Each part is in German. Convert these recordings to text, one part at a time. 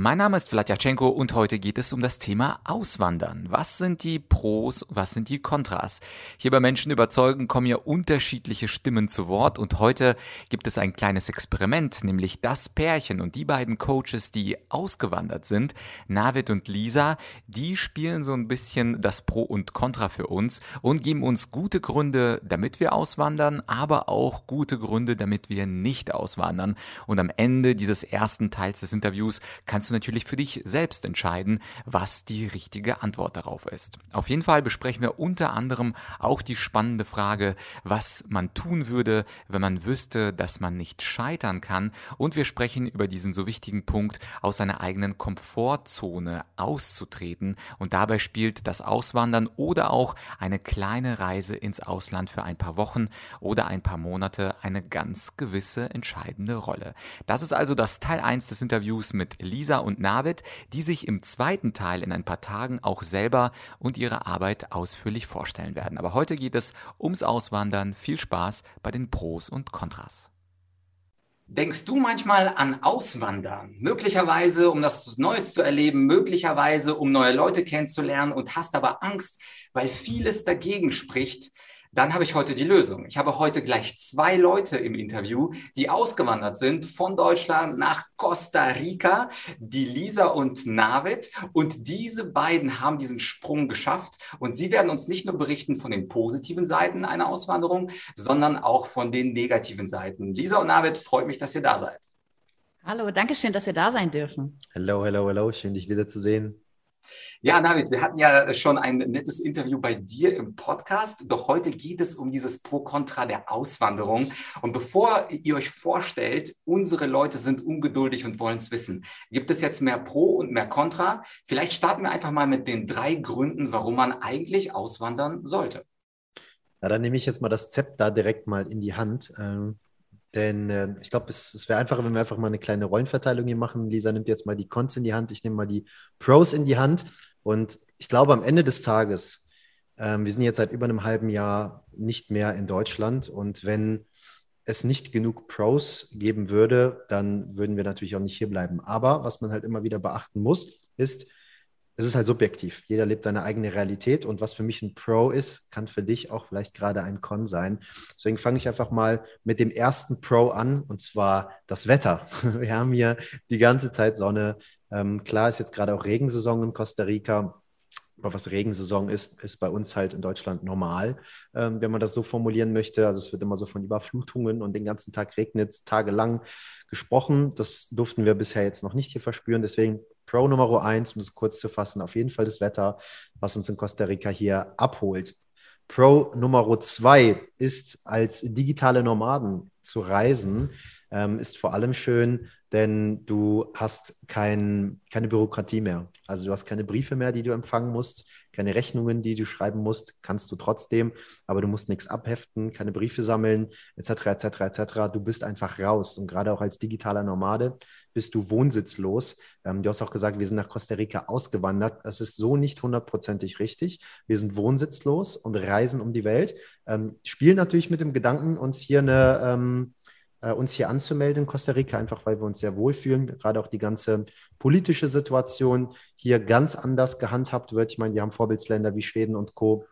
Mein Name ist Vladyachenko und heute geht es um das Thema Auswandern. Was sind die Pros, was sind die Kontras? Hier bei Menschen überzeugen kommen ja unterschiedliche Stimmen zu Wort und heute gibt es ein kleines Experiment, nämlich das Pärchen und die beiden Coaches, die ausgewandert sind, Navid und Lisa, die spielen so ein bisschen das Pro und Contra für uns und geben uns gute Gründe, damit wir auswandern, aber auch gute Gründe, damit wir nicht auswandern. Und am Ende dieses ersten Teils des Interviews kannst du natürlich für dich selbst entscheiden, was die richtige Antwort darauf ist. Auf jeden Fall besprechen wir unter anderem auch die spannende Frage, was man tun würde, wenn man wüsste, dass man nicht scheitern kann. Und wir sprechen über diesen so wichtigen Punkt, aus seiner eigenen Komfortzone auszutreten. Und dabei spielt das Auswandern oder auch eine kleine Reise ins Ausland für ein paar Wochen oder ein paar Monate eine ganz gewisse entscheidende Rolle. Das ist also das Teil 1 des Interviews mit Lisa und Navid, die sich im zweiten Teil in ein paar Tagen auch selber und ihre Arbeit ausführlich vorstellen werden. Aber heute geht es ums Auswandern. Viel Spaß bei den Pros und Kontras. Denkst du manchmal an Auswandern? Möglicherweise, um das Neues zu erleben, möglicherweise, um neue Leute kennenzulernen und hast aber Angst, weil vieles dagegen spricht, dann habe ich heute die Lösung. Ich habe heute gleich zwei Leute im Interview, die ausgewandert sind von Deutschland nach Costa Rica, die Lisa und Navid. Und diese beiden haben diesen Sprung geschafft. Und sie werden uns nicht nur berichten von den positiven Seiten einer Auswanderung, sondern auch von den negativen Seiten. Lisa und Navid, freut mich, dass ihr da seid. Hallo, danke schön, dass wir da sein dürfen. Hallo, hallo, hallo, schön dich wiederzusehen. Ja, David, wir hatten ja schon ein nettes Interview bei dir im Podcast, doch heute geht es um dieses Pro-Contra der Auswanderung. Und bevor ihr euch vorstellt, unsere Leute sind ungeduldig und wollen es wissen. Gibt es jetzt mehr Pro und mehr Contra? Vielleicht starten wir einfach mal mit den drei Gründen, warum man eigentlich auswandern sollte. Ja, dann nehme ich jetzt mal das Zepter direkt mal in die Hand. Ähm, denn äh, ich glaube, es, es wäre einfacher, wenn wir einfach mal eine kleine Rollenverteilung hier machen. Lisa nimmt jetzt mal die Cons in die Hand, ich nehme mal die Pros in die Hand. Und ich glaube, am Ende des Tages, ähm, wir sind jetzt seit über einem halben Jahr nicht mehr in Deutschland. Und wenn es nicht genug Pros geben würde, dann würden wir natürlich auch nicht hier bleiben. Aber was man halt immer wieder beachten muss, ist, es ist halt subjektiv. Jeder lebt seine eigene Realität und was für mich ein Pro ist, kann für dich auch vielleicht gerade ein Con sein. Deswegen fange ich einfach mal mit dem ersten Pro an und zwar das Wetter. Wir haben hier die ganze Zeit Sonne. Ähm, klar ist jetzt gerade auch Regensaison in Costa Rica. Aber was Regensaison ist, ist bei uns halt in Deutschland normal, ähm, wenn man das so formulieren möchte. Also es wird immer so von Überflutungen und den ganzen Tag regnet tagelang gesprochen. Das durften wir bisher jetzt noch nicht hier verspüren. Deswegen Pro Nummer eins, um es kurz zu fassen, auf jeden Fall das Wetter, was uns in Costa Rica hier abholt. Pro Nummer zwei ist als digitale Nomaden zu reisen, ähm, ist vor allem schön, denn du hast kein, keine Bürokratie mehr. Also du hast keine Briefe mehr, die du empfangen musst keine Rechnungen, die du schreiben musst, kannst du trotzdem, aber du musst nichts abheften, keine Briefe sammeln, etc., etc., etc. Du bist einfach raus und gerade auch als digitaler Nomade bist du wohnsitzlos. Ähm, du hast auch gesagt, wir sind nach Costa Rica ausgewandert. Das ist so nicht hundertprozentig richtig. Wir sind wohnsitzlos und reisen um die Welt, ähm, spielen natürlich mit dem Gedanken, uns hier eine ähm, äh, uns hier anzumelden in Costa Rica, einfach weil wir uns sehr wohlfühlen. Gerade auch die ganze politische Situation hier ganz anders gehandhabt wird. Ich meine, wir haben Vorbildsländer wie Schweden und Co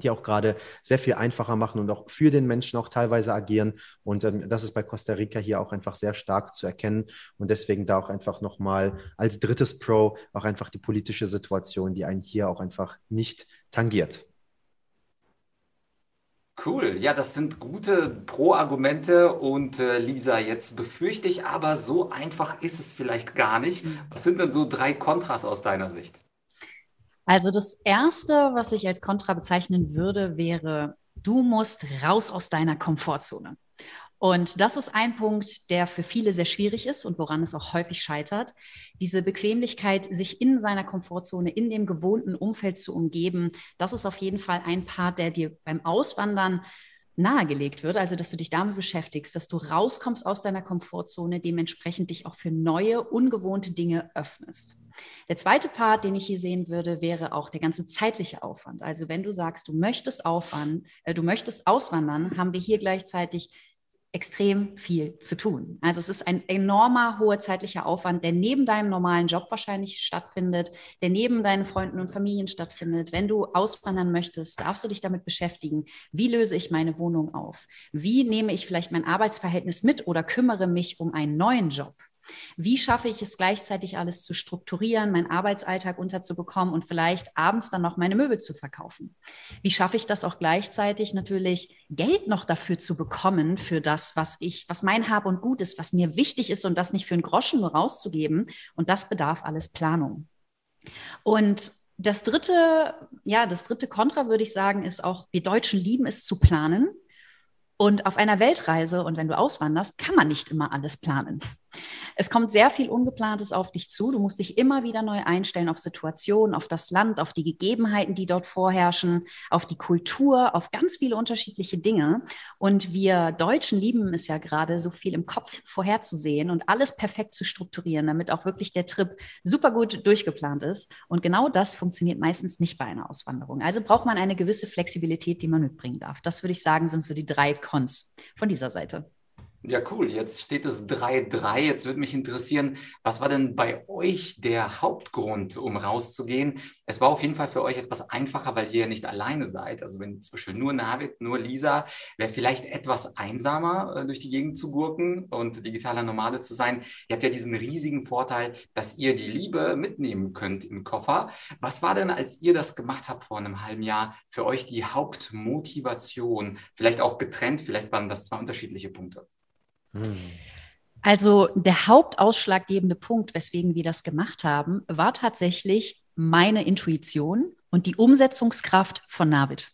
die auch gerade sehr viel einfacher machen und auch für den Menschen auch teilweise agieren. Und ähm, das ist bei Costa Rica hier auch einfach sehr stark zu erkennen. Und deswegen da auch einfach nochmal als drittes Pro auch einfach die politische Situation, die einen hier auch einfach nicht tangiert. Cool, ja, das sind gute Pro-Argumente und äh, Lisa, jetzt befürchte ich aber, so einfach ist es vielleicht gar nicht. Mhm. Was sind denn so drei Kontras aus deiner Sicht? Also das Erste, was ich als Kontra bezeichnen würde, wäre, du musst raus aus deiner Komfortzone. Und das ist ein Punkt, der für viele sehr schwierig ist und woran es auch häufig scheitert. Diese Bequemlichkeit, sich in seiner Komfortzone, in dem gewohnten Umfeld zu umgeben, das ist auf jeden Fall ein Part, der dir beim Auswandern nahegelegt wird, also dass du dich damit beschäftigst, dass du rauskommst aus deiner Komfortzone, dementsprechend dich auch für neue, ungewohnte Dinge öffnest. Der zweite Part, den ich hier sehen würde, wäre auch der ganze zeitliche Aufwand. Also wenn du sagst, du möchtest aufwand, äh, du möchtest auswandern, haben wir hier gleichzeitig extrem viel zu tun. Also es ist ein enormer hoher zeitlicher Aufwand, der neben deinem normalen Job wahrscheinlich stattfindet, der neben deinen Freunden und Familien stattfindet. Wenn du auswandern möchtest, darfst du dich damit beschäftigen, wie löse ich meine Wohnung auf? Wie nehme ich vielleicht mein Arbeitsverhältnis mit oder kümmere mich um einen neuen Job? Wie schaffe ich es gleichzeitig alles zu strukturieren, meinen Arbeitsalltag unterzubekommen und vielleicht abends dann noch meine Möbel zu verkaufen? Wie schaffe ich das auch gleichzeitig natürlich Geld noch dafür zu bekommen für das, was ich, was mein Hab und Gut ist, was mir wichtig ist und das nicht für einen Groschen nur rauszugeben? Und das bedarf alles Planung. Und das dritte, ja, das dritte Kontra würde ich sagen, ist auch, wir Deutschen lieben es zu planen. Und auf einer Weltreise und wenn du auswanderst, kann man nicht immer alles planen. Es kommt sehr viel Ungeplantes auf dich zu. Du musst dich immer wieder neu einstellen auf Situationen, auf das Land, auf die Gegebenheiten, die dort vorherrschen, auf die Kultur, auf ganz viele unterschiedliche Dinge. Und wir Deutschen lieben es ja gerade, so viel im Kopf vorherzusehen und alles perfekt zu strukturieren, damit auch wirklich der Trip super gut durchgeplant ist. Und genau das funktioniert meistens nicht bei einer Auswanderung. Also braucht man eine gewisse Flexibilität, die man mitbringen darf. Das würde ich sagen, sind so die drei Cons von dieser Seite. Ja, cool. Jetzt steht es 3-3. Jetzt würde mich interessieren, was war denn bei euch der Hauptgrund, um rauszugehen? Es war auf jeden Fall für euch etwas einfacher, weil ihr ja nicht alleine seid. Also wenn zum Beispiel nur Navid, nur Lisa, wäre vielleicht etwas einsamer, äh, durch die Gegend zu gurken und digitaler Nomade zu sein. Ihr habt ja diesen riesigen Vorteil, dass ihr die Liebe mitnehmen könnt im Koffer. Was war denn, als ihr das gemacht habt vor einem halben Jahr, für euch die Hauptmotivation? Vielleicht auch getrennt, vielleicht waren das zwei unterschiedliche Punkte. Also der hauptausschlaggebende Punkt, weswegen wir das gemacht haben, war tatsächlich meine Intuition und die Umsetzungskraft von Navid.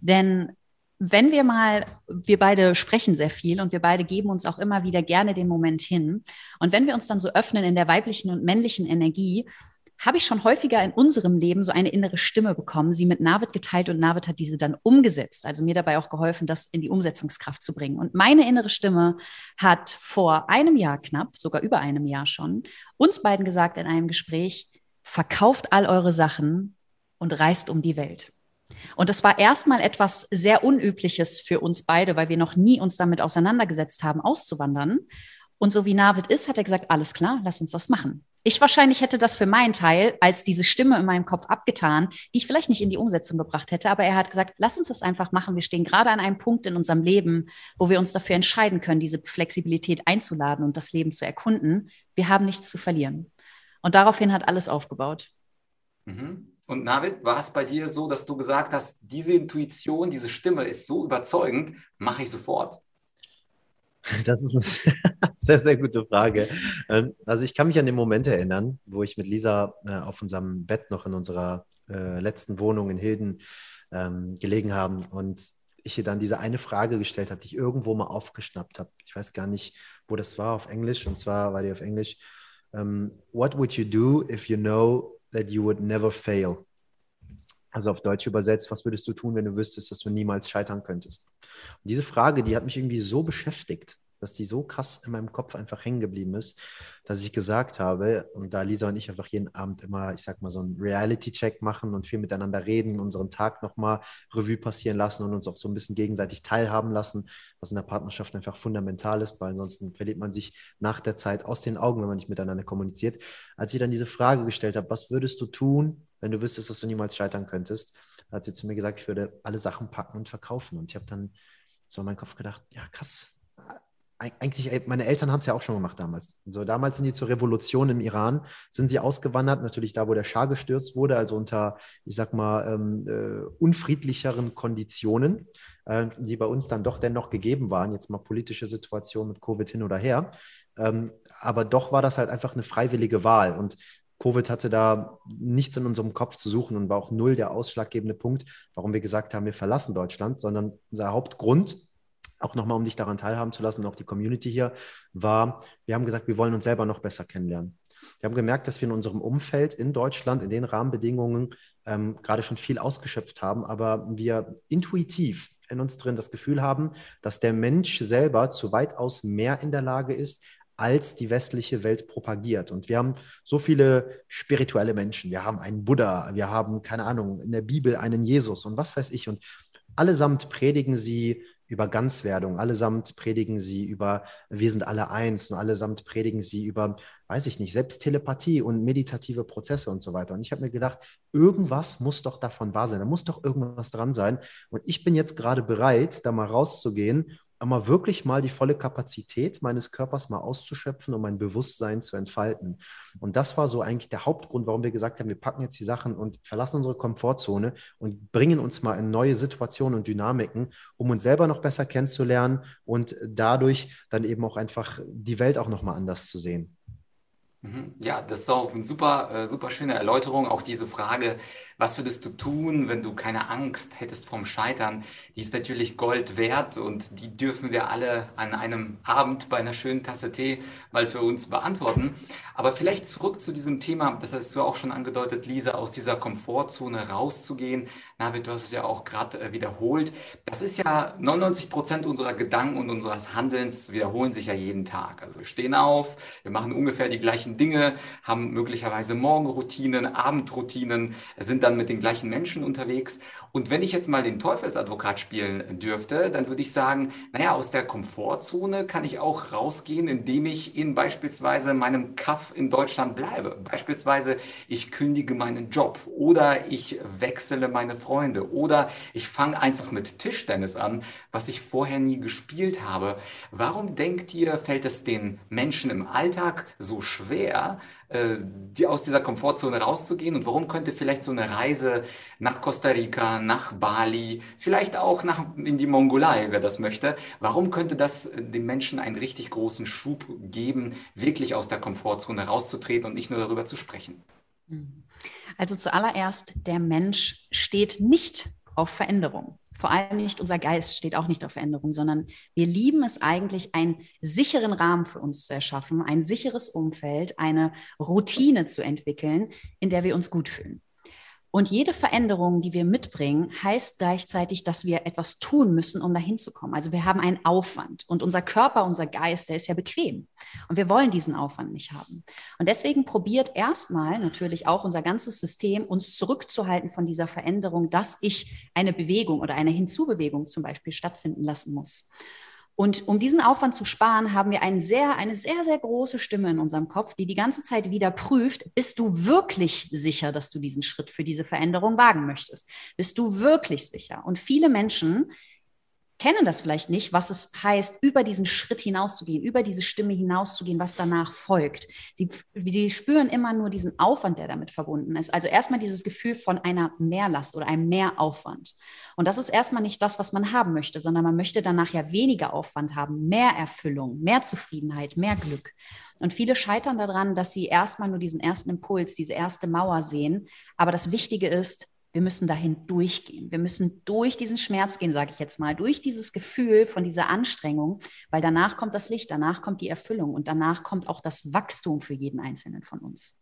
Denn wenn wir mal, wir beide sprechen sehr viel und wir beide geben uns auch immer wieder gerne den Moment hin. Und wenn wir uns dann so öffnen in der weiblichen und männlichen Energie, habe ich schon häufiger in unserem Leben so eine innere Stimme bekommen, sie mit Navid geteilt und Navid hat diese dann umgesetzt, also mir dabei auch geholfen, das in die Umsetzungskraft zu bringen. Und meine innere Stimme hat vor einem Jahr knapp, sogar über einem Jahr schon, uns beiden gesagt in einem Gespräch, verkauft all eure Sachen und reist um die Welt. Und das war erstmal etwas sehr Unübliches für uns beide, weil wir noch nie uns damit auseinandergesetzt haben, auszuwandern. Und so wie Navid ist, hat er gesagt, alles klar, lass uns das machen. Ich wahrscheinlich hätte das für meinen Teil als diese Stimme in meinem Kopf abgetan, die ich vielleicht nicht in die Umsetzung gebracht hätte, aber er hat gesagt, lass uns das einfach machen. Wir stehen gerade an einem Punkt in unserem Leben, wo wir uns dafür entscheiden können, diese Flexibilität einzuladen und das Leben zu erkunden. Wir haben nichts zu verlieren. Und daraufhin hat alles aufgebaut. Mhm. Und Navid, war es bei dir so, dass du gesagt hast, diese Intuition, diese Stimme ist so überzeugend, mache ich sofort? Das ist eine sehr, sehr gute Frage. Ähm, also ich kann mich an den Moment erinnern, wo ich mit Lisa äh, auf unserem Bett noch in unserer äh, letzten Wohnung in Hilden ähm, gelegen haben und ich ihr dann diese eine Frage gestellt habe, die ich irgendwo mal aufgeschnappt habe. Ich weiß gar nicht, wo das war auf Englisch und zwar war die auf Englisch. Ähm, what would you do if you know that you would never fail? Also auf Deutsch übersetzt, was würdest du tun, wenn du wüsstest, dass du niemals scheitern könntest? Und diese Frage, die hat mich irgendwie so beschäftigt, dass die so krass in meinem Kopf einfach hängen geblieben ist, dass ich gesagt habe, und da Lisa und ich einfach jeden Abend immer, ich sag mal, so einen Reality-Check machen und viel miteinander reden, unseren Tag nochmal Revue passieren lassen und uns auch so ein bisschen gegenseitig teilhaben lassen, was in der Partnerschaft einfach fundamental ist, weil ansonsten verliert man sich nach der Zeit aus den Augen, wenn man nicht miteinander kommuniziert. Als ich dann diese Frage gestellt habe, was würdest du tun, wenn du wüsstest, dass du niemals scheitern könntest, hat sie zu mir gesagt, ich würde alle Sachen packen und verkaufen. Und ich habe dann so in meinem Kopf gedacht, ja krass, eigentlich, meine Eltern haben es ja auch schon gemacht damals. So, damals sind die zur Revolution im Iran, sind sie ausgewandert, natürlich da, wo der Schah gestürzt wurde, also unter, ich sag mal, ähm, äh, unfriedlicheren Konditionen, äh, die bei uns dann doch dennoch gegeben waren, jetzt mal politische Situation mit Covid hin oder her. Ähm, aber doch war das halt einfach eine freiwillige Wahl. Und Covid hatte da nichts in unserem Kopf zu suchen und war auch null der ausschlaggebende Punkt, warum wir gesagt haben, wir verlassen Deutschland, sondern unser Hauptgrund, auch nochmal, um dich daran teilhaben zu lassen und auch die Community hier, war, wir haben gesagt, wir wollen uns selber noch besser kennenlernen. Wir haben gemerkt, dass wir in unserem Umfeld in Deutschland, in den Rahmenbedingungen, ähm, gerade schon viel ausgeschöpft haben, aber wir intuitiv in uns drin das Gefühl haben, dass der Mensch selber zu weitaus mehr in der Lage ist, als die westliche Welt propagiert. Und wir haben so viele spirituelle Menschen. Wir haben einen Buddha, wir haben, keine Ahnung, in der Bibel einen Jesus und was weiß ich. Und allesamt predigen sie über Ganzwerdung, allesamt predigen sie über, wir sind alle eins und allesamt predigen sie über, weiß ich nicht, selbst Telepathie und meditative Prozesse und so weiter. Und ich habe mir gedacht, irgendwas muss doch davon wahr sein, da muss doch irgendwas dran sein. Und ich bin jetzt gerade bereit, da mal rauszugehen aber wirklich mal die volle Kapazität meines Körpers mal auszuschöpfen, um mein Bewusstsein zu entfalten. Und das war so eigentlich der Hauptgrund, warum wir gesagt haben, wir packen jetzt die Sachen und verlassen unsere Komfortzone und bringen uns mal in neue Situationen und Dynamiken, um uns selber noch besser kennenzulernen und dadurch dann eben auch einfach die Welt auch nochmal anders zu sehen. Mhm. Ja, das ist auch eine super, äh, super schöne Erläuterung. Auch diese Frage, was würdest du tun, wenn du keine Angst hättest vom Scheitern, die ist natürlich Gold wert und die dürfen wir alle an einem Abend bei einer schönen Tasse Tee mal für uns beantworten. Aber vielleicht zurück zu diesem Thema, das hast du auch schon angedeutet, Lisa, aus dieser Komfortzone rauszugehen. Navid, du hast es ja auch gerade äh, wiederholt. Das ist ja 99 Prozent unserer Gedanken und unseres Handelns wiederholen sich ja jeden Tag. Also wir stehen auf, wir machen ungefähr die gleichen Dinge, haben möglicherweise Morgenroutinen, Abendroutinen, sind dann mit den gleichen Menschen unterwegs. Und wenn ich jetzt mal den Teufelsadvokat spielen dürfte, dann würde ich sagen, naja, aus der Komfortzone kann ich auch rausgehen, indem ich in beispielsweise meinem Kaff in Deutschland bleibe. Beispielsweise, ich kündige meinen Job oder ich wechsle meine Freunde oder ich fange einfach mit Tischtennis an, was ich vorher nie gespielt habe. Warum denkt ihr, fällt es den Menschen im Alltag so schwer, die, aus dieser Komfortzone rauszugehen? Und warum könnte vielleicht so eine Reise nach Costa Rica, nach Bali, vielleicht auch nach, in die Mongolei, wer das möchte, warum könnte das äh, den Menschen einen richtig großen Schub geben, wirklich aus der Komfortzone rauszutreten und nicht nur darüber zu sprechen? Also zuallererst, der Mensch steht nicht auf Veränderung vor allem nicht unser Geist steht auch nicht auf Veränderung, sondern wir lieben es eigentlich, einen sicheren Rahmen für uns zu erschaffen, ein sicheres Umfeld, eine Routine zu entwickeln, in der wir uns gut fühlen. Und jede Veränderung, die wir mitbringen, heißt gleichzeitig, dass wir etwas tun müssen, um dahin zu kommen. Also wir haben einen Aufwand und unser Körper, unser Geist, der ist ja bequem. Und wir wollen diesen Aufwand nicht haben. Und deswegen probiert erstmal natürlich auch unser ganzes System, uns zurückzuhalten von dieser Veränderung, dass ich eine Bewegung oder eine Hinzubewegung zum Beispiel stattfinden lassen muss. Und um diesen Aufwand zu sparen, haben wir eine sehr, eine sehr, sehr große Stimme in unserem Kopf, die die ganze Zeit wieder prüft, bist du wirklich sicher, dass du diesen Schritt für diese Veränderung wagen möchtest? Bist du wirklich sicher? Und viele Menschen kennen das vielleicht nicht, was es heißt, über diesen Schritt hinauszugehen, über diese Stimme hinauszugehen, was danach folgt. Sie, sie spüren immer nur diesen Aufwand, der damit verbunden ist. Also erstmal dieses Gefühl von einer Mehrlast oder einem Mehraufwand. Und das ist erstmal nicht das, was man haben möchte, sondern man möchte danach ja weniger Aufwand haben, mehr Erfüllung, mehr Zufriedenheit, mehr Glück. Und viele scheitern daran, dass sie erstmal nur diesen ersten Impuls, diese erste Mauer sehen. Aber das Wichtige ist, wir müssen dahin durchgehen. Wir müssen durch diesen Schmerz gehen, sage ich jetzt mal, durch dieses Gefühl von dieser Anstrengung, weil danach kommt das Licht, danach kommt die Erfüllung und danach kommt auch das Wachstum für jeden Einzelnen von uns.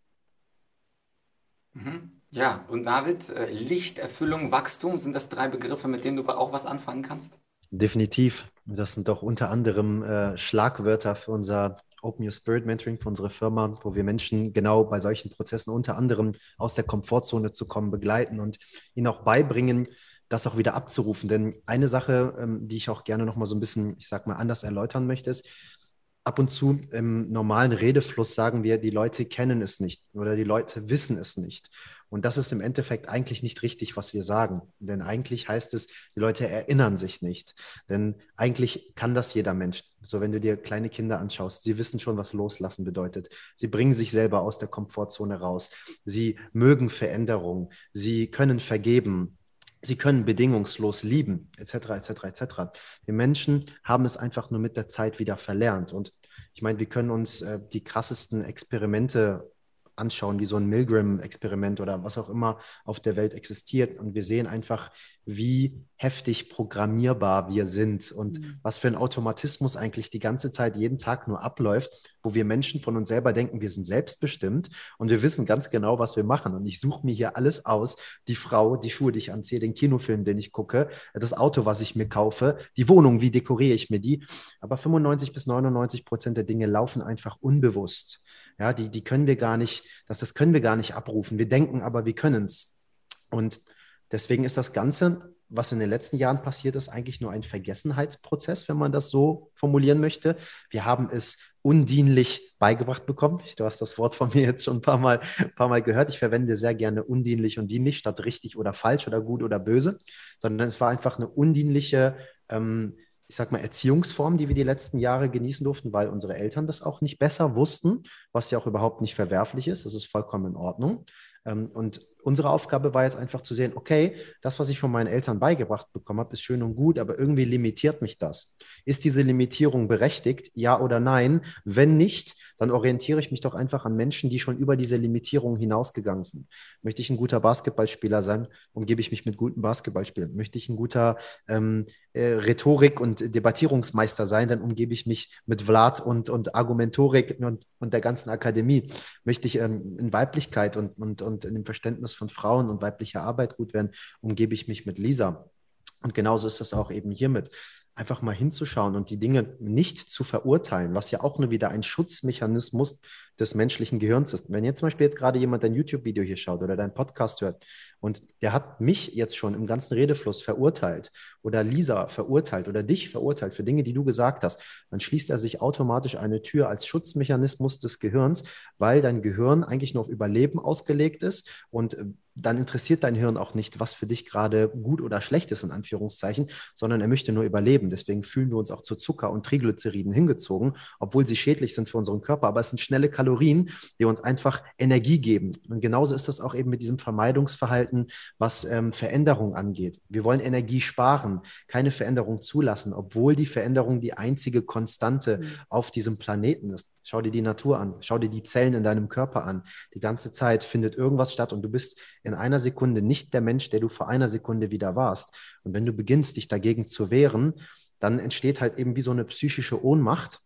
Mhm. Ja, und David, äh, Licht, Erfüllung, Wachstum, sind das drei Begriffe, mit denen du auch was anfangen kannst? Definitiv. Das sind doch unter anderem äh, Schlagwörter für unser Open Your Spirit Mentoring für unsere Firma, wo wir Menschen genau bei solchen Prozessen unter anderem aus der Komfortzone zu kommen, begleiten und ihnen auch beibringen, das auch wieder abzurufen. Denn eine Sache, ähm, die ich auch gerne noch mal so ein bisschen, ich sag mal, anders erläutern möchte, ist, ab und zu im normalen Redefluss sagen wir, die Leute kennen es nicht oder die Leute wissen es nicht. Und das ist im Endeffekt eigentlich nicht richtig, was wir sagen. Denn eigentlich heißt es, die Leute erinnern sich nicht. Denn eigentlich kann das jeder Mensch. So, wenn du dir kleine Kinder anschaust, sie wissen schon, was loslassen bedeutet. Sie bringen sich selber aus der Komfortzone raus. Sie mögen Veränderungen. Sie können vergeben. Sie können bedingungslos lieben, etc., etc., etc. Die Menschen haben es einfach nur mit der Zeit wieder verlernt. Und ich meine, wir können uns äh, die krassesten Experimente anschauen, wie so ein Milgram-Experiment oder was auch immer auf der Welt existiert. Und wir sehen einfach, wie heftig programmierbar wir sind und mhm. was für ein Automatismus eigentlich die ganze Zeit jeden Tag nur abläuft, wo wir Menschen von uns selber denken, wir sind selbstbestimmt und wir wissen ganz genau, was wir machen. Und ich suche mir hier alles aus, die Frau, die Schuhe, die ich anziehe, den Kinofilm, den ich gucke, das Auto, was ich mir kaufe, die Wohnung, wie dekoriere ich mir die. Aber 95 bis 99 Prozent der Dinge laufen einfach unbewusst. Ja, die, die können wir gar nicht, das, das können wir gar nicht abrufen. Wir denken aber, wir können es. Und deswegen ist das Ganze, was in den letzten Jahren passiert ist, eigentlich nur ein Vergessenheitsprozess, wenn man das so formulieren möchte. Wir haben es undienlich beigebracht bekommen. Du hast das Wort von mir jetzt schon ein paar Mal, ein paar Mal gehört. Ich verwende sehr gerne undienlich und dienlich statt richtig oder falsch oder gut oder böse, sondern es war einfach eine undienliche ähm, ich sag mal, Erziehungsform, die wir die letzten Jahre genießen durften, weil unsere Eltern das auch nicht besser wussten, was ja auch überhaupt nicht verwerflich ist. Das ist vollkommen in Ordnung. Ähm, und unsere Aufgabe war jetzt einfach zu sehen, okay, das, was ich von meinen Eltern beigebracht bekommen habe, ist schön und gut, aber irgendwie limitiert mich das. Ist diese Limitierung berechtigt, ja oder nein? Wenn nicht, dann orientiere ich mich doch einfach an Menschen, die schon über diese Limitierung hinausgegangen sind. Möchte ich ein guter Basketballspieler sein, umgebe ich mich mit guten Basketballspielern. Möchte ich ein guter ähm, äh, Rhetorik- und Debattierungsmeister sein, dann umgebe ich mich mit Vlad und, und Argumentorik und, und der ganzen Akademie. Möchte ich ähm, in Weiblichkeit und, und, und in dem Verständnis von Frauen und weiblicher Arbeit gut werden, umgebe ich mich mit Lisa. Und genauso ist es auch eben hiermit einfach mal hinzuschauen und die Dinge nicht zu verurteilen, was ja auch nur wieder ein Schutzmechanismus des menschlichen Gehirns ist. Wenn jetzt zum Beispiel jetzt gerade jemand dein YouTube-Video hier schaut oder dein Podcast hört und der hat mich jetzt schon im ganzen Redefluss verurteilt oder Lisa verurteilt oder dich verurteilt für Dinge, die du gesagt hast, dann schließt er sich automatisch eine Tür als Schutzmechanismus des Gehirns, weil dein Gehirn eigentlich nur auf Überleben ausgelegt ist und äh, dann interessiert dein Hirn auch nicht, was für dich gerade gut oder schlecht ist, in Anführungszeichen, sondern er möchte nur überleben. Deswegen fühlen wir uns auch zu Zucker und Triglyceriden hingezogen, obwohl sie schädlich sind für unseren Körper. Aber es sind schnelle Kalorien die uns einfach Energie geben. Und genauso ist das auch eben mit diesem Vermeidungsverhalten, was ähm, Veränderung angeht. Wir wollen Energie sparen, keine Veränderung zulassen, obwohl die Veränderung die einzige Konstante mhm. auf diesem Planeten ist. Schau dir die Natur an, schau dir die Zellen in deinem Körper an. Die ganze Zeit findet irgendwas statt und du bist in einer Sekunde nicht der Mensch, der du vor einer Sekunde wieder warst. Und wenn du beginnst, dich dagegen zu wehren, dann entsteht halt eben wie so eine psychische Ohnmacht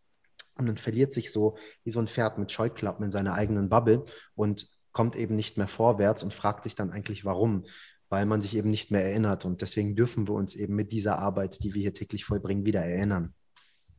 und dann verliert sich so wie so ein Pferd mit Scheuklappen in seiner eigenen Bubble und kommt eben nicht mehr vorwärts und fragt sich dann eigentlich, warum weil man sich eben nicht mehr erinnert. Und deswegen dürfen wir uns eben mit dieser Arbeit, die wir hier täglich vollbringen, wieder erinnern.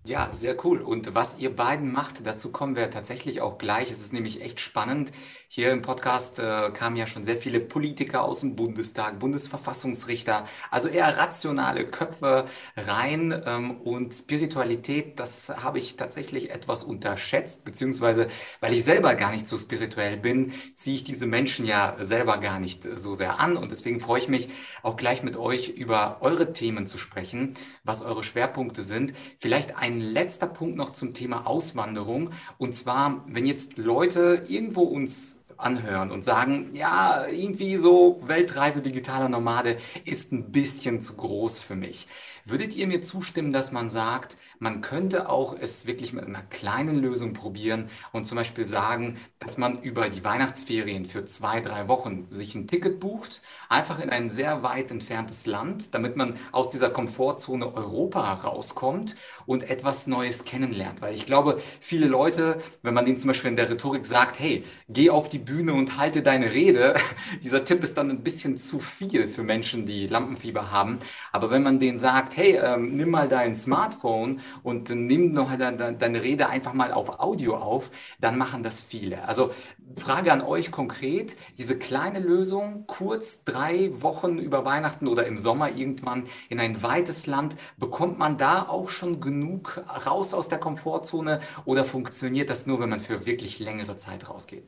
Ja, sehr cool. Und was ihr beiden macht, dazu kommen wir tatsächlich auch gleich. Es ist nämlich echt spannend. Hier im Podcast äh, kamen ja schon sehr viele Politiker aus dem Bundestag, Bundesverfassungsrichter, also eher rationale Köpfe rein. Ähm, und Spiritualität, das habe ich tatsächlich etwas unterschätzt, beziehungsweise weil ich selber gar nicht so spirituell bin, ziehe ich diese Menschen ja selber gar nicht so sehr an. Und deswegen freue ich mich auch gleich mit euch über eure Themen zu sprechen, was eure Schwerpunkte sind. Vielleicht ein ein letzter Punkt noch zum Thema Auswanderung. Und zwar, wenn jetzt Leute irgendwo uns anhören und sagen, ja, irgendwie so Weltreise digitaler Nomade ist ein bisschen zu groß für mich. Würdet ihr mir zustimmen, dass man sagt, man könnte auch es wirklich mit einer kleinen Lösung probieren und zum Beispiel sagen, dass man über die Weihnachtsferien für zwei, drei Wochen sich ein Ticket bucht, einfach in ein sehr weit entferntes Land, damit man aus dieser Komfortzone Europa rauskommt und etwas Neues kennenlernt. Weil ich glaube, viele Leute, wenn man denen zum Beispiel in der Rhetorik sagt, hey, geh auf die Bühne und halte deine Rede, dieser Tipp ist dann ein bisschen zu viel für Menschen, die Lampenfieber haben. Aber wenn man denen sagt, hey, ähm, nimm mal dein Smartphone und nimm noch deine, deine Rede einfach mal auf Audio auf, dann machen das viele. Also Frage an euch konkret, diese kleine Lösung, kurz drei Wochen über Weihnachten oder im Sommer irgendwann in ein weites Land, bekommt man da auch schon genug raus aus der Komfortzone oder funktioniert das nur, wenn man für wirklich längere Zeit rausgeht?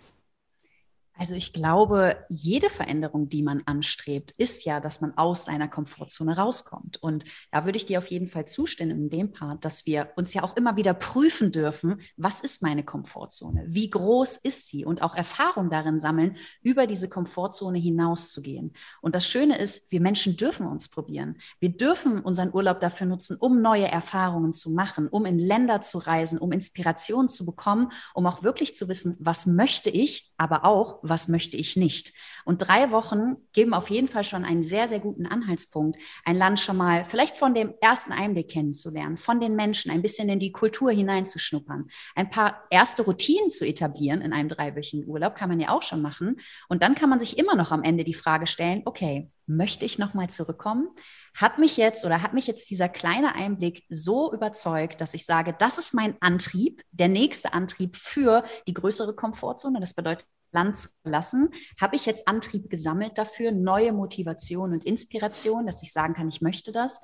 Also ich glaube, jede Veränderung, die man anstrebt, ist ja, dass man aus seiner Komfortzone rauskommt. Und da würde ich dir auf jeden Fall zustimmen in dem Part, dass wir uns ja auch immer wieder prüfen dürfen, was ist meine Komfortzone? Wie groß ist sie? Und auch Erfahrung darin sammeln, über diese Komfortzone hinauszugehen. Und das Schöne ist, wir Menschen dürfen uns probieren. Wir dürfen unseren Urlaub dafür nutzen, um neue Erfahrungen zu machen, um in Länder zu reisen, um Inspiration zu bekommen, um auch wirklich zu wissen, was möchte ich, aber auch, was möchte ich nicht. Und drei Wochen geben auf jeden Fall schon einen sehr, sehr guten Anhaltspunkt, ein Land schon mal vielleicht von dem ersten Einblick kennenzulernen, von den Menschen ein bisschen in die Kultur hineinzuschnuppern, ein paar erste Routinen zu etablieren in einem dreiwöchigen Urlaub, kann man ja auch schon machen. Und dann kann man sich immer noch am Ende die Frage stellen, okay, möchte ich nochmal zurückkommen? Hat mich jetzt oder hat mich jetzt dieser kleine Einblick so überzeugt, dass ich sage, das ist mein Antrieb, der nächste Antrieb für die größere Komfortzone. Das bedeutet, Land zu verlassen, habe ich jetzt Antrieb gesammelt dafür, neue Motivation und Inspiration, dass ich sagen kann, ich möchte das.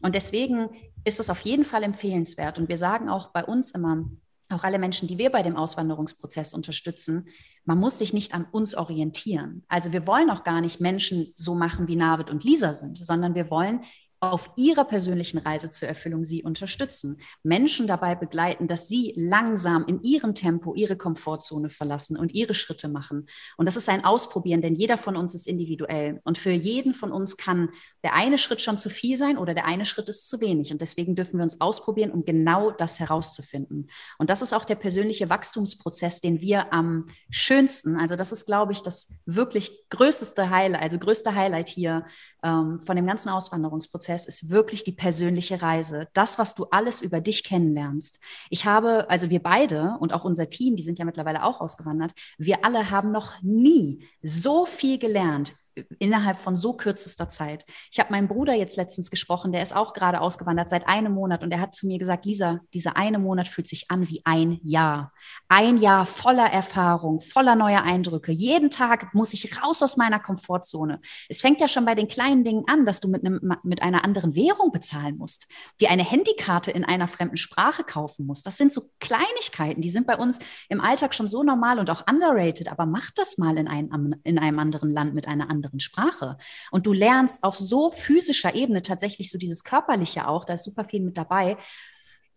Und deswegen ist es auf jeden Fall empfehlenswert. Und wir sagen auch bei uns immer, auch alle Menschen, die wir bei dem Auswanderungsprozess unterstützen, man muss sich nicht an uns orientieren. Also wir wollen auch gar nicht Menschen so machen, wie Navid und Lisa sind, sondern wir wollen auf ihrer persönlichen Reise zur Erfüllung sie unterstützen, Menschen dabei begleiten, dass sie langsam in ihrem Tempo ihre Komfortzone verlassen und ihre Schritte machen. Und das ist ein Ausprobieren, denn jeder von uns ist individuell. Und für jeden von uns kann der eine Schritt schon zu viel sein oder der eine Schritt ist zu wenig. Und deswegen dürfen wir uns ausprobieren, um genau das herauszufinden. Und das ist auch der persönliche Wachstumsprozess, den wir am schönsten, also das ist, glaube ich, das wirklich größte Highlight, also größte Highlight hier ähm, von dem ganzen Auswanderungsprozess Prozess ist wirklich die persönliche Reise. Das, was du alles über dich kennenlernst. Ich habe, also wir beide und auch unser Team, die sind ja mittlerweile auch ausgewandert, wir alle haben noch nie so viel gelernt innerhalb von so kürzester Zeit. Ich habe meinen Bruder jetzt letztens gesprochen, der ist auch gerade ausgewandert seit einem Monat und er hat zu mir gesagt, Lisa, dieser eine Monat fühlt sich an wie ein Jahr. Ein Jahr voller Erfahrung, voller neuer Eindrücke. Jeden Tag muss ich raus aus meiner Komfortzone. Es fängt ja schon bei den kleinen Dingen an, dass du mit, einem, mit einer anderen Währung bezahlen musst, dir eine Handykarte in einer fremden Sprache kaufen musst. Das sind so Kleinigkeiten, die sind bei uns im Alltag schon so normal und auch underrated, aber mach das mal in einem, in einem anderen Land mit einer anderen anderen Sprache. Und du lernst auf so physischer Ebene tatsächlich so dieses Körperliche auch, da ist super viel mit dabei.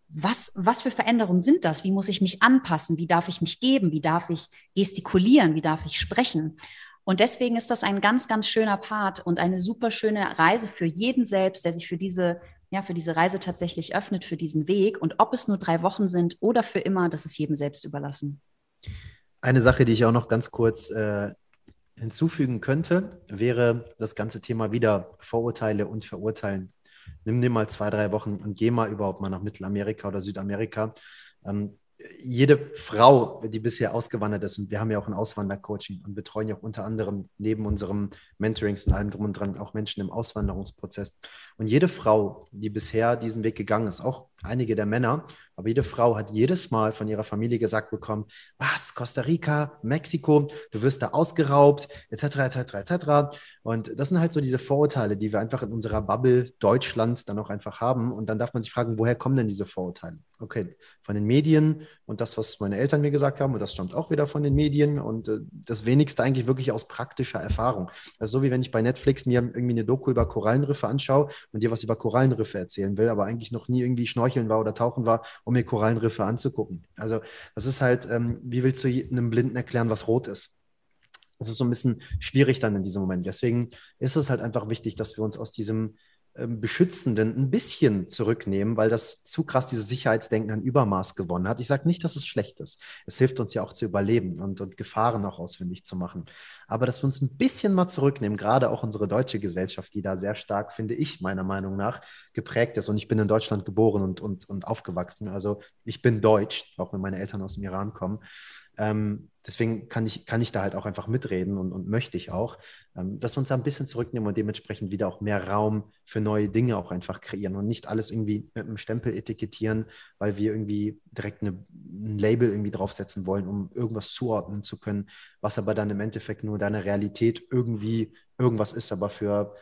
Was, was für Veränderungen sind das? Wie muss ich mich anpassen? Wie darf ich mich geben? Wie darf ich gestikulieren? Wie darf ich sprechen? Und deswegen ist das ein ganz, ganz schöner Part und eine super schöne Reise für jeden selbst, der sich für diese, ja, für diese Reise tatsächlich öffnet, für diesen Weg. Und ob es nur drei Wochen sind oder für immer, das ist jedem selbst überlassen. Eine Sache, die ich auch noch ganz kurz äh, hinzufügen könnte, wäre das ganze Thema wieder Vorurteile und Verurteilen. Nimm dir mal zwei, drei Wochen und geh mal überhaupt mal nach Mittelamerika oder Südamerika. Ähm, jede Frau, die bisher ausgewandert ist, und wir haben ja auch ein Auswandercoaching und betreuen ja auch unter anderem neben unserem Mentorings und allem drum und dran auch Menschen im Auswanderungsprozess. Und jede Frau, die bisher diesen Weg gegangen ist, auch einige der Männer, aber jede Frau hat jedes Mal von ihrer Familie gesagt bekommen, was, Costa Rica, Mexiko, du wirst da ausgeraubt, etc., etc., etc. Und das sind halt so diese Vorurteile, die wir einfach in unserer Bubble Deutschland dann auch einfach haben. Und dann darf man sich fragen, woher kommen denn diese Vorurteile? Okay, von den Medien und das, was meine Eltern mir gesagt haben, und das stammt auch wieder von den Medien und äh, das wenigste eigentlich wirklich aus praktischer Erfahrung. Also so wie wenn ich bei Netflix mir irgendwie eine Doku über Korallenriffe anschaue und dir was über Korallenriffe erzählen will, aber eigentlich noch nie irgendwie schnorcheln war oder tauchen war, um mir Korallenriffe anzugucken. Also das ist halt, ähm, wie willst du einem Blinden erklären, was rot ist? Das ist so ein bisschen schwierig dann in diesem Moment. Deswegen ist es halt einfach wichtig, dass wir uns aus diesem Beschützenden ein bisschen zurücknehmen, weil das zu krass dieses Sicherheitsdenken an Übermaß gewonnen hat. Ich sage nicht, dass es schlecht ist. Es hilft uns ja auch zu überleben und, und Gefahren auch ausfindig zu machen. Aber dass wir uns ein bisschen mal zurücknehmen, gerade auch unsere deutsche Gesellschaft, die da sehr stark, finde ich, meiner Meinung nach, geprägt ist. Und ich bin in Deutschland geboren und, und, und aufgewachsen. Also ich bin deutsch, auch wenn meine Eltern aus dem Iran kommen. Ähm, deswegen kann ich, kann ich da halt auch einfach mitreden und, und möchte ich auch, ähm, dass wir uns da ein bisschen zurücknehmen und dementsprechend wieder auch mehr Raum für neue Dinge auch einfach kreieren und nicht alles irgendwie mit einem Stempel etikettieren, weil wir irgendwie direkt eine, ein Label irgendwie draufsetzen wollen, um irgendwas zuordnen zu können, was aber dann im Endeffekt nur deine Realität irgendwie irgendwas ist, aber für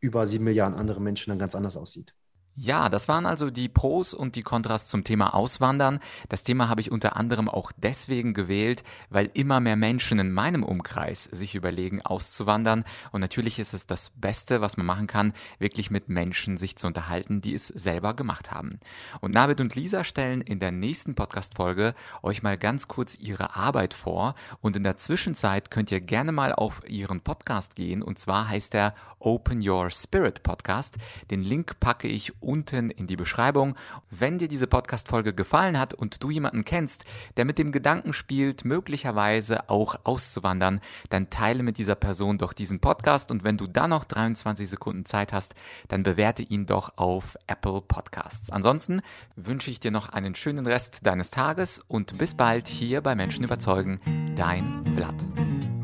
über sieben Milliarden andere Menschen dann ganz anders aussieht. Ja, das waren also die Pros und die Kontras zum Thema Auswandern. Das Thema habe ich unter anderem auch deswegen gewählt, weil immer mehr Menschen in meinem Umkreis sich überlegen, auszuwandern. Und natürlich ist es das Beste, was man machen kann, wirklich mit Menschen sich zu unterhalten, die es selber gemacht haben. Und Navid und Lisa stellen in der nächsten Podcast-Folge euch mal ganz kurz ihre Arbeit vor. Und in der Zwischenzeit könnt ihr gerne mal auf ihren Podcast gehen. Und zwar heißt er Open Your Spirit Podcast. Den Link packe ich unten in die Beschreibung. Wenn dir diese Podcast-Folge gefallen hat und du jemanden kennst, der mit dem Gedanken spielt, möglicherweise auch auszuwandern, dann teile mit dieser Person doch diesen Podcast und wenn du dann noch 23 Sekunden Zeit hast, dann bewerte ihn doch auf Apple Podcasts. Ansonsten wünsche ich dir noch einen schönen Rest deines Tages und bis bald hier bei Menschen überzeugen. Dein Vlad.